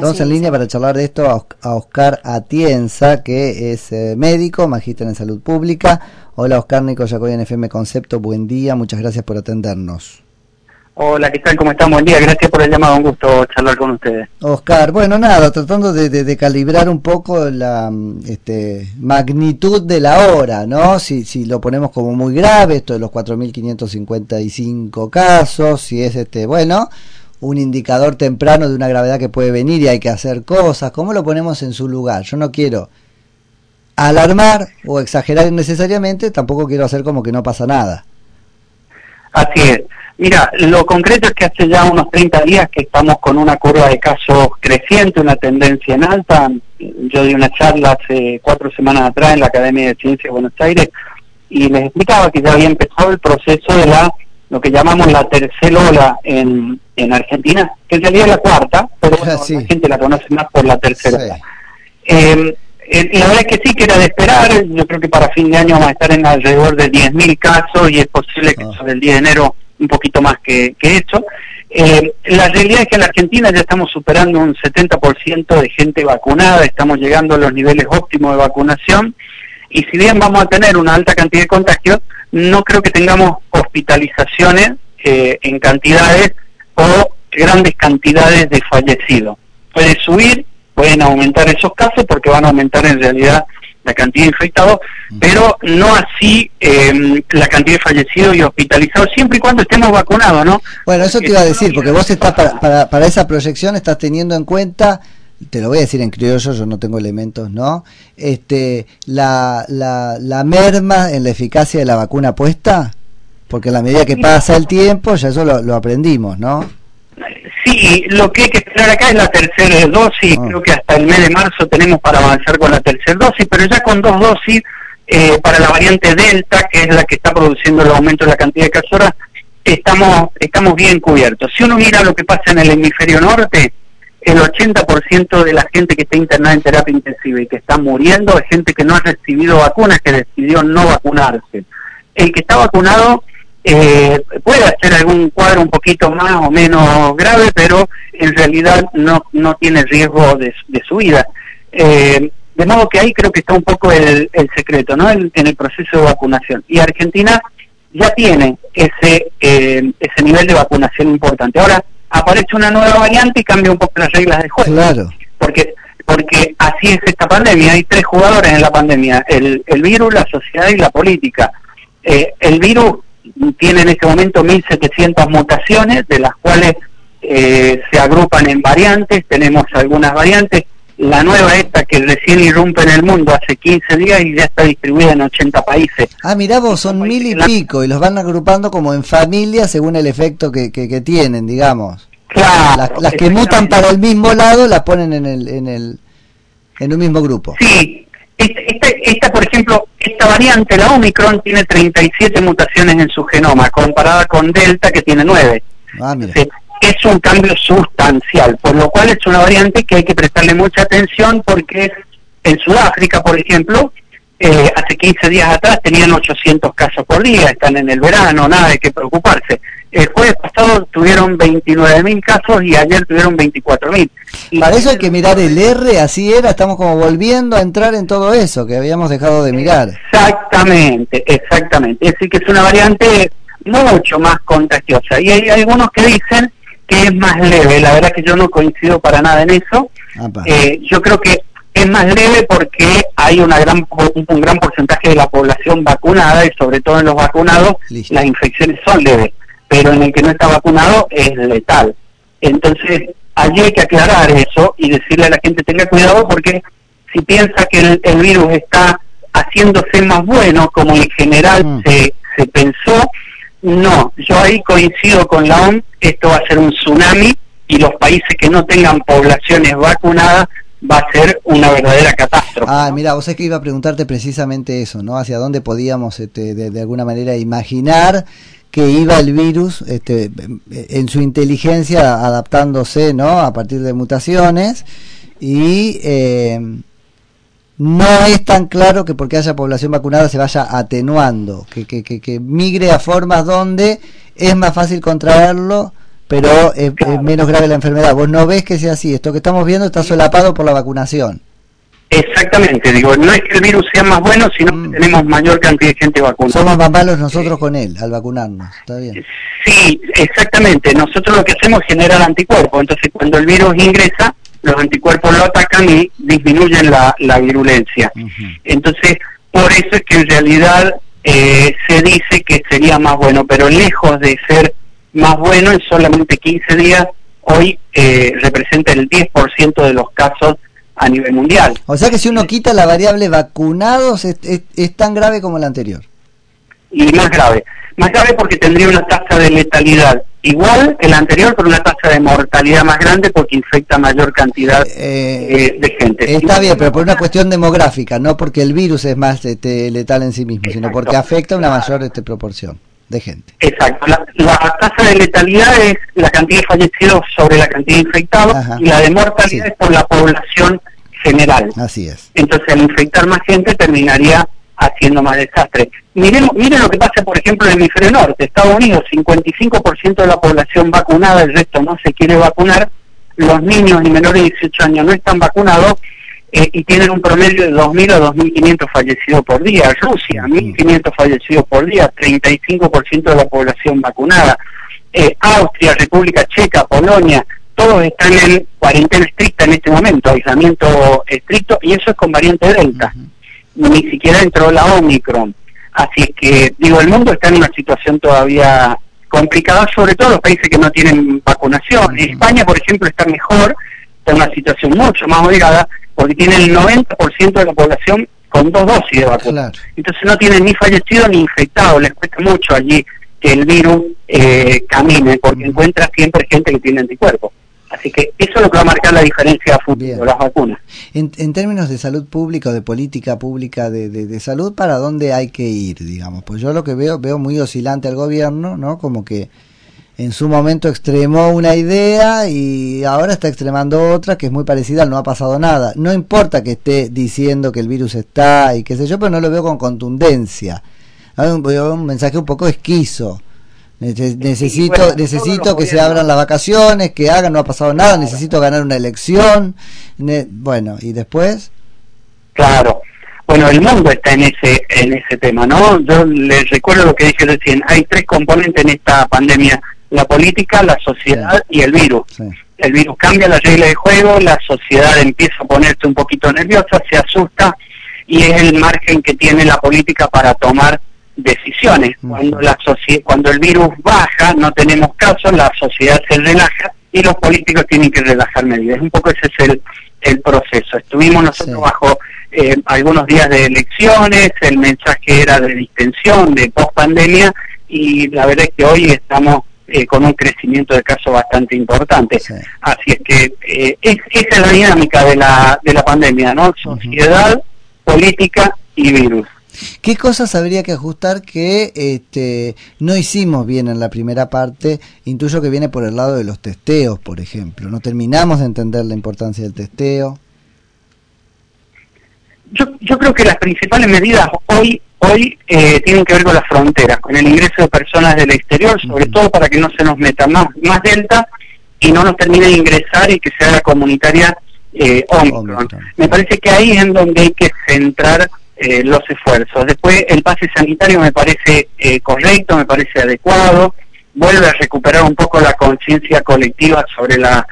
Estamos en línea para charlar de esto a Oscar Atienza, que es eh, médico, magíster en salud pública. Hola Oscar, Nico Yacoy en FM Concepto, buen día, muchas gracias por atendernos. Hola, ¿qué tal? ¿Cómo están? Buen día, gracias por el llamado, un gusto charlar con ustedes. Oscar, bueno, nada, tratando de, calibrar un poco la este, magnitud de la hora, ¿no? Si, si lo ponemos como muy grave, esto de los 4.555 casos, si es, este bueno, un indicador temprano de una gravedad que puede venir y hay que hacer cosas, ¿cómo lo ponemos en su lugar? Yo no quiero alarmar o exagerar innecesariamente, tampoco quiero hacer como que no pasa nada. Así es. Mira, lo concreto es que hace ya unos 30 días que estamos con una curva de casos creciente, una tendencia en alta. Yo di una charla hace cuatro semanas atrás en la Academia de Ciencias de Buenos Aires y les explicaba que ya había empezado el proceso de la lo que llamamos la tercera ola en, en Argentina, que en realidad es la cuarta, pero la gente la conoce más por la tercera ola. Eh, eh, la verdad es que sí, que era de esperar, yo creo que para fin de año vamos a estar en alrededor de 10.000 casos y es posible que ah. sobre el día de enero un poquito más que, que eso. Eh, la realidad es que en la Argentina ya estamos superando un 70% de gente vacunada, estamos llegando a los niveles óptimos de vacunación y si bien vamos a tener una alta cantidad de contagios, no creo que tengamos hospitalizaciones eh, en cantidades o grandes cantidades de fallecidos. Puede subir, pueden aumentar esos casos porque van a aumentar en realidad la cantidad de infectados, pero no así em, la cantidad de fallecidos y hospitalizados, siempre y cuando estemos vacunados, ¿no? Bueno, eso te iba a decir, porque vos estás para, para esa proyección estás teniendo en cuenta te lo voy a decir en criollo, yo no tengo elementos, ¿no? Este, la, la, la merma en la eficacia de la vacuna puesta, porque a la medida que pasa el tiempo, ya eso lo, aprendimos, ¿no? Sí, lo que hay que esperar acá es la tercera dosis, ah. creo que hasta el mes de marzo tenemos para avanzar con la tercera dosis, pero ya con dos dosis eh, para la variante Delta, que es la que está produciendo el aumento de la cantidad de casos, estamos, estamos bien cubiertos. Si uno mira lo que pasa en el hemisferio norte, el 80% de la gente que está internada en terapia intensiva y que está muriendo es gente que no ha recibido vacunas, que decidió no vacunarse. El que está vacunado eh, puede hacer algún cuadro un poquito más o menos grave, pero en realidad no, no tiene riesgo de, su vida. Eh, de modo que ahí creo que está un poco el, secreto, ¿no? en el proceso de vacunación. Y Argentina ya tiene ese, eh, ese nivel de vacunación importante. Ahora, aparece una nueva variante y cambia un poco las reglas del juego. Claro. Porque porque así es esta pandemia. Hay tres jugadores en la pandemia: el, el virus, la sociedad y la política. Eh, el virus tiene en este momento 1.700 mutaciones, de las cuales eh, se agrupan en variantes. Tenemos algunas variantes la nueva esta que recién irrumpe en el mundo hace 15 días y ya está distribuida en 80 países. Ah, mirá vos, son mil y pico y los van agrupando como en familias según el efecto que, que, tienen, digamos. Claro. Las, que mutan para el mismo lado las ponen en el, en el en un mismo grupo. Sí, esta, esta, por ejemplo, esta variante, la Omicron, tiene 37 mutaciones en su genoma, comparada con Delta, que tiene 9. Ah, mira es un cambio sustancial, por lo cual es una variante que hay que prestarle mucha atención porque en Sudáfrica, por ejemplo, eh, hace 15 días atrás tenían 800 casos por día, están en el verano, nada de qué preocuparse. El jueves pasado tuvieron 29.000 casos y ayer tuvieron 24.000. Para eso hay que mirar el R, así era, estamos como volviendo a entrar en todo eso que habíamos dejado de mirar. Exactamente, exactamente. Es decir, que es una variante mucho más contagiosa. Y hay algunos que dicen que es más leve. La verdad que yo no coincido para nada en eso. Eh, yo creo que es más leve porque hay una gran un gran porcentaje de la población vacunada y sobre todo en los vacunados las infecciones son leves, pero en el que no está vacunado es letal. Entonces, allí hay que aclarar eso y decirle a la gente tenga cuidado porque si piensa que el, virus está haciéndose más bueno como en general mm. se, se pensó, no, yo ahí coincido con la OMS, esto va a ser un tsunami y los países que no tengan poblaciones vacunadas va a ser una verdadera catástrofe. Ah, mira, vos es que iba a preguntarte precisamente eso, ¿no? Hacia dónde podíamos este, de, alguna manera imaginar que iba el virus este, en su inteligencia adaptándose, ¿no? A partir de mutaciones y eh, no es tan claro que porque haya población vacunada se vaya atenuando, que, que, migre a formas donde es más fácil contraerlo pero es, menos grave la enfermedad. Vos no ves que sea así, esto que estamos viendo está solapado por la vacunación. Exactamente, digo, no es que el virus sea más bueno, sino que mm. tenemos mayor cantidad de gente vacunada. Somos más malos nosotros con él al vacunarnos, está bien. Sí, exactamente, nosotros lo que hacemos es generar anticuerpos, entonces cuando el virus ingresa, los anticuerpos lo atacan y disminuyen la, virulencia. Entonces, por eso es que en realidad eh, se dice que sería más bueno, pero lejos de ser más bueno, en solamente 15 días, hoy eh, representa el 10% de los casos a nivel mundial. O sea que si uno quita la variable vacunados, es, es, tan grave como la anterior. Y más grave. Más grave porque tendría una tasa de letalidad igual que la anterior, pero una tasa de mortalidad más grande porque infecta mayor cantidad eh, de gente. Está bien, pero por una cuestión demográfica, no porque el virus es más este, letal en sí mismo, sino porque afecta a una mayor este, proporción de gente. Exacto. La, tasa de letalidad es la cantidad de fallecidos sobre la cantidad de infectados y la de mortalidad es por la población general. Así es. Entonces, al infectar más gente terminaría haciendo más desastre. Miren, miren lo que pasa, por ejemplo, en el hemisferio norte. Estados Unidos, 55% de la población vacunada, el resto no se quiere vacunar. Los niños y menores de 18 años no están vacunados eh, y tienen un promedio de 2.000 a 2.500 fallecidos por día. Rusia, 1.500 fallecidos por día, 35% de la población vacunada. Eh, Austria, República Checa, Polonia, todos están en cuarentena estricta en este momento, aislamiento estricto, y eso es con variante Delta. Ni siquiera entró la Omicron. Así es que, digo, el mundo está en una situación todavía complicada, sobre todo los países que no tienen vacunación. España, por ejemplo, está mejor, está en una situación mucho más obligada, porque tiene el 90% de la población con dos dosis de vacuna. Entonces no tienen ni fallecido ni infectado, les cuesta mucho allí que el virus eh, camine, porque encuentra siempre gente que tiene anticuerpos. Así que eso es lo que va a marcar la diferencia a futuro, las vacunas. En, en, términos de salud pública o de política pública de, de, de, salud, ¿para dónde hay que ir, digamos? Pues yo lo que veo, veo muy oscilante al gobierno, ¿no? Como que en su momento extremó una idea y ahora está extremando otra que es muy parecida al no ha pasado nada. No importa que esté diciendo que el virus está y qué sé yo, pero no lo veo con contundencia. Hay un, mensaje un poco esquizo. Necesito, necesito que se abran las vacaciones, que hagan, no ha pasado nada, necesito ganar una elección. bueno, y después. Claro. Bueno, el mundo está en ese en ese tema, ¿no? Yo les recuerdo lo que dije recién. Hay tres componentes en esta pandemia la política, la sociedad y el virus. El virus cambia la regla de juego, la sociedad empieza a ponerse un poquito nerviosa, se asusta y es el margen que tiene la política para tomar decisiones. Cuando, la cuando el virus baja, no tenemos caso, la sociedad se relaja y los políticos tienen que relajar medidas. Un poco ese es el, el proceso. Estuvimos nosotros bajo eh, algunos días de elecciones, el mensaje era de distensión, de post pandemia, y la verdad es que hoy estamos eh, con un crecimiento de casos bastante importante. Así es que eh, es, esa es la dinámica de la, de la pandemia, ¿no? Sociedad, política y virus. ¿Qué cosas habría que ajustar que este, no hicimos bien en la primera parte? Intuyo que viene por el lado de los testeos, por ejemplo. No terminamos de entender la importancia del testeo. Yo, yo creo que las principales medidas hoy hoy eh, tienen que ver con las fronteras, con el ingreso de personas del exterior, sobre todo para que no se nos meta más, más delta y no nos termine de ingresar y que se haga comunitaria eh, Omicron. Me parece que ahí es en donde hay que centrar eh, los esfuerzos. Después el pase sanitario me parece eh, correcto, me parece adecuado, vuelve a recuperar un poco la conciencia colectiva sobre la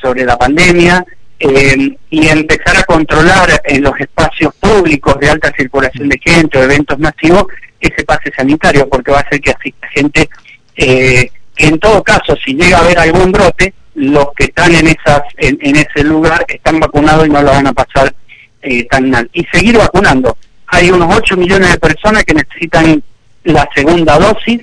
sobre la pandemia eh, y empezar a controlar en los espacios públicos de alta circulación de gente o eventos masivos ese pase sanitario, porque va a hacer que asista gente eh, que en todo caso, si llega a haber algún brote, los que están en esas en, ese lugar están vacunados y no lo van a pasar eh, tan mal. Y seguir vacunando. Hay unos 8 millones de personas que necesitan la segunda dosis.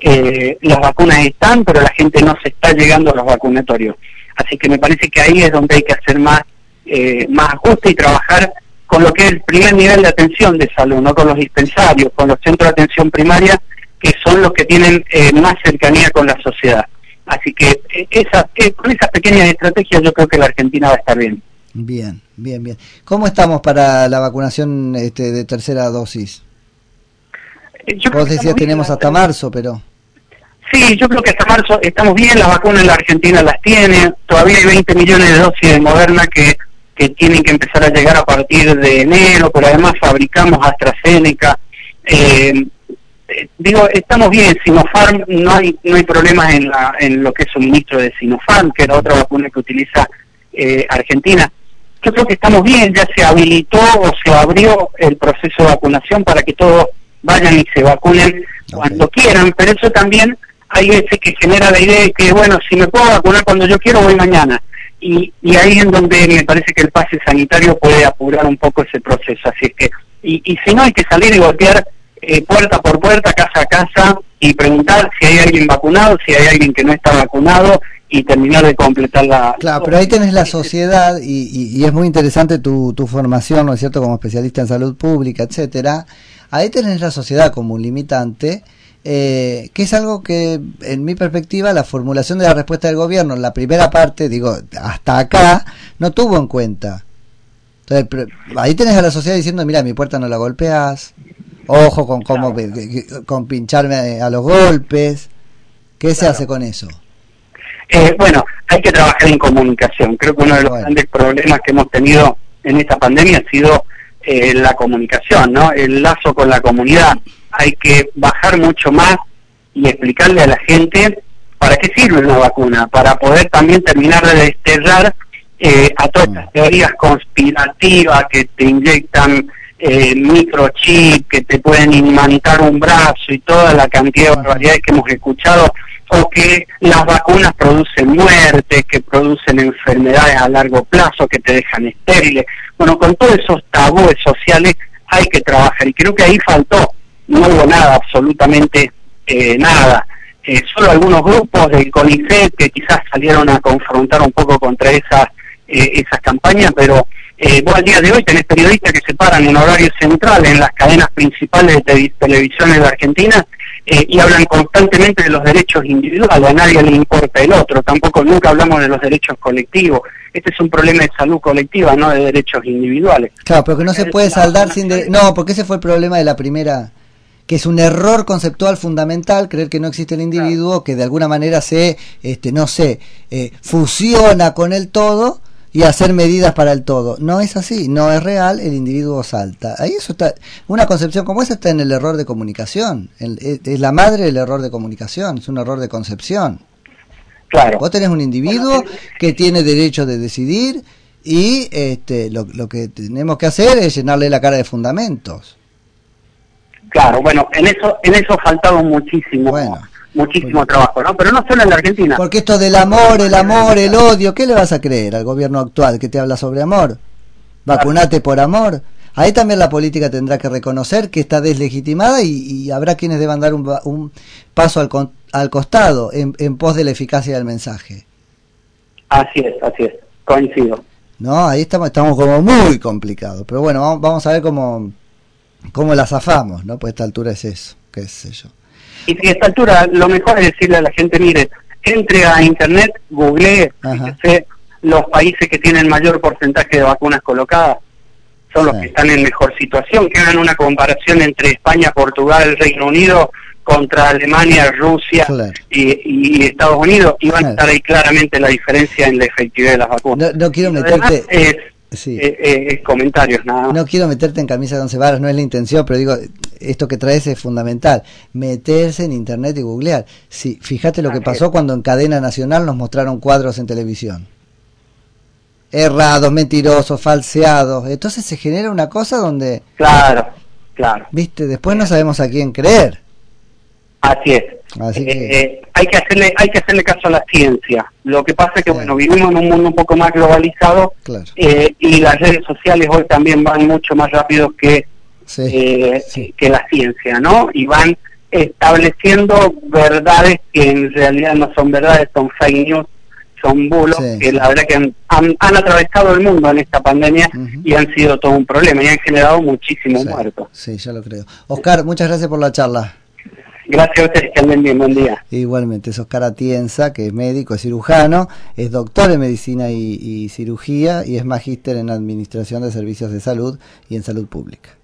Eh, las vacunas están, pero la gente no se está llegando a los vacunatorios. Así que me parece que ahí es donde hay que hacer más, eh, más ajuste y trabajar con lo que es el primer nivel de atención de salud, no con los dispensarios, con los centros de atención primaria, que son los que tienen eh, más cercanía con la sociedad. Así que eh, esa, con esas pequeñas estrategias yo creo que la Argentina va a estar bien. Bien, bien, bien. ¿Cómo estamos para la vacunación este, de tercera dosis? Vos decías tenemos hasta marzo, pero... Sí, yo creo que hasta marzo estamos bien, las vacunas en la Argentina las tiene, todavía hay 20 millones de dosis de Moderna que, que tienen que empezar a llegar a partir de enero, pero además fabricamos AstraZeneca. Eh, eh, digo, estamos bien, Sinopharm, no hay no hay problemas en, la, en lo que es suministro de Sinopharm, que es la otra vacuna que utiliza eh, Argentina. Yo creo que estamos bien, ya se habilitó o se abrió el proceso de vacunación para que todos vayan y se vacunen cuando quieran, pero eso también hay veces que genera la idea de que, bueno, si me puedo vacunar cuando yo quiero, voy mañana. Y, y ahí es donde me parece que el pase sanitario puede apurar un poco ese proceso. Así es que, y, y si no, hay que salir y golpear eh, puerta por puerta, casa a casa y preguntar si hay alguien vacunado, si hay alguien que no está vacunado y terminar de completar la... Claro, pero ahí tenés la sociedad y, y, es muy interesante tu, tu formación, ¿no es cierto?, como especialista en salud pública, etcétera. Ahí tenés la sociedad como un limitante, eh, que es algo que, en mi perspectiva, la formulación de la respuesta del gobierno en la primera parte, digo, hasta acá, no tuvo en cuenta. Entonces, ahí tenés a la sociedad diciendo, mira, mi puerta no la golpeas, ojo con cómo con pincharme a los golpes. ¿Qué se hace con eso? Eh, bueno, hay que trabajar en comunicación. Creo que uno de los grandes problemas que hemos tenido en esta pandemia ha sido eh, la comunicación, ¿no? El lazo con la comunidad. Hay que bajar mucho más y explicarle a la gente para qué sirve una vacuna, para poder también terminar de desterrar eh, a todas estas mm. teorías conspirativas que te inyectan eh, microchip, que te pueden imantar un brazo y toda la cantidad de barbaridades que hemos escuchado, o que las vacunas producen muerte, que producen enfermedades a largo plazo, que te dejan estériles. Bueno, con todos esos tabúes sociales hay que trabajar y creo que ahí faltó, no hubo nada, absolutamente eh, nada. Eh, solo algunos grupos del CONICET que quizás salieron a confrontar un poco contra esas, eh, esas campañas, pero eh, vos al día de hoy tenés periodistas que se paran en horario central en las cadenas principales de televisión de Argentina eh, y hablan constantemente de los derechos individuales, a nadie le importa el otro, tampoco nunca hablamos de los derechos colectivos. Este es un problema de salud colectiva, no de derechos individuales. Claro, pero que no se puede saldar sin... No, porque ese fue el problema de la primera que es un error conceptual fundamental creer que no existe el individuo que de alguna manera se este no sé eh, fusiona con el todo y hacer medidas para el todo. No es así, no es real, el individuo salta. Ahí eso está, una concepción como esa está en el error de comunicación. es la madre del error de comunicación, es un error de concepción. Claro. Vos tenés un individuo que tiene derecho de decidir y este, lo, lo que tenemos que hacer es llenarle la cara de fundamentos. Claro, bueno, en eso, en eso faltado muchísimo. Bueno muchísimo trabajo, ¿no? Pero no solo en la Argentina. Porque esto del amor, el amor, el odio, ¿qué le vas a creer al gobierno actual que te habla sobre amor? Vacunate por amor. Ahí también la política tendrá que reconocer que está deslegitimada y, habrá quienes deban dar un, un paso al, al costado en, en, pos de la eficacia del mensaje. Así es, así es, coincido. No, ahí estamos, estamos como muy complicados. Pero bueno, vamos, vamos a ver cómo, cómo la zafamos, ¿no? Pues a esta altura es eso, qué sé yo. Y a esta altura lo mejor es decirle a la gente, mire, entre a internet, googlee, los países que tienen mayor porcentaje de vacunas colocadas son los que están en mejor situación, que hagan una comparación entre España, Portugal, Reino Unido contra Alemania, Rusia y, Estados Unidos y van a estar ahí claramente la diferencia en la efectividad de las vacunas. No, quiero meterte... Sí. Eh, eh, comentarios, nada No quiero meterte en camisa de once varas, no es la intención, pero digo, esto que traes es fundamental. Meterse en internet y googlear. Sí, fíjate lo que pasó cuando en cadena nacional nos mostraron cuadros en televisión. Errados, mentirosos, falseados. Entonces se genera una cosa donde... Claro, claro. Viste, después no sabemos a quién creer. Así es. Así que... Eh, hay que hacerle hay que hacerle caso a la ciencia. Lo que pasa es que bueno vivimos en un mundo un poco más globalizado eh, y las redes sociales hoy también van mucho más rápido que eh, que la ciencia, ¿no? Y van estableciendo verdades que en realidad no son verdades, son fake news, son bulos, que la verdad que han, han, atravesado el mundo en esta pandemia y han sido todo un problema y han generado muchísimos muertos. Sí, ya lo creo. Oscar, muchas gracias por la charla. Gracias a bien, buen día. Igualmente, es Oscar Atienza, que es médico, es cirujano, es doctor en medicina y cirugía y es magíster en administración de servicios de salud y en salud pública.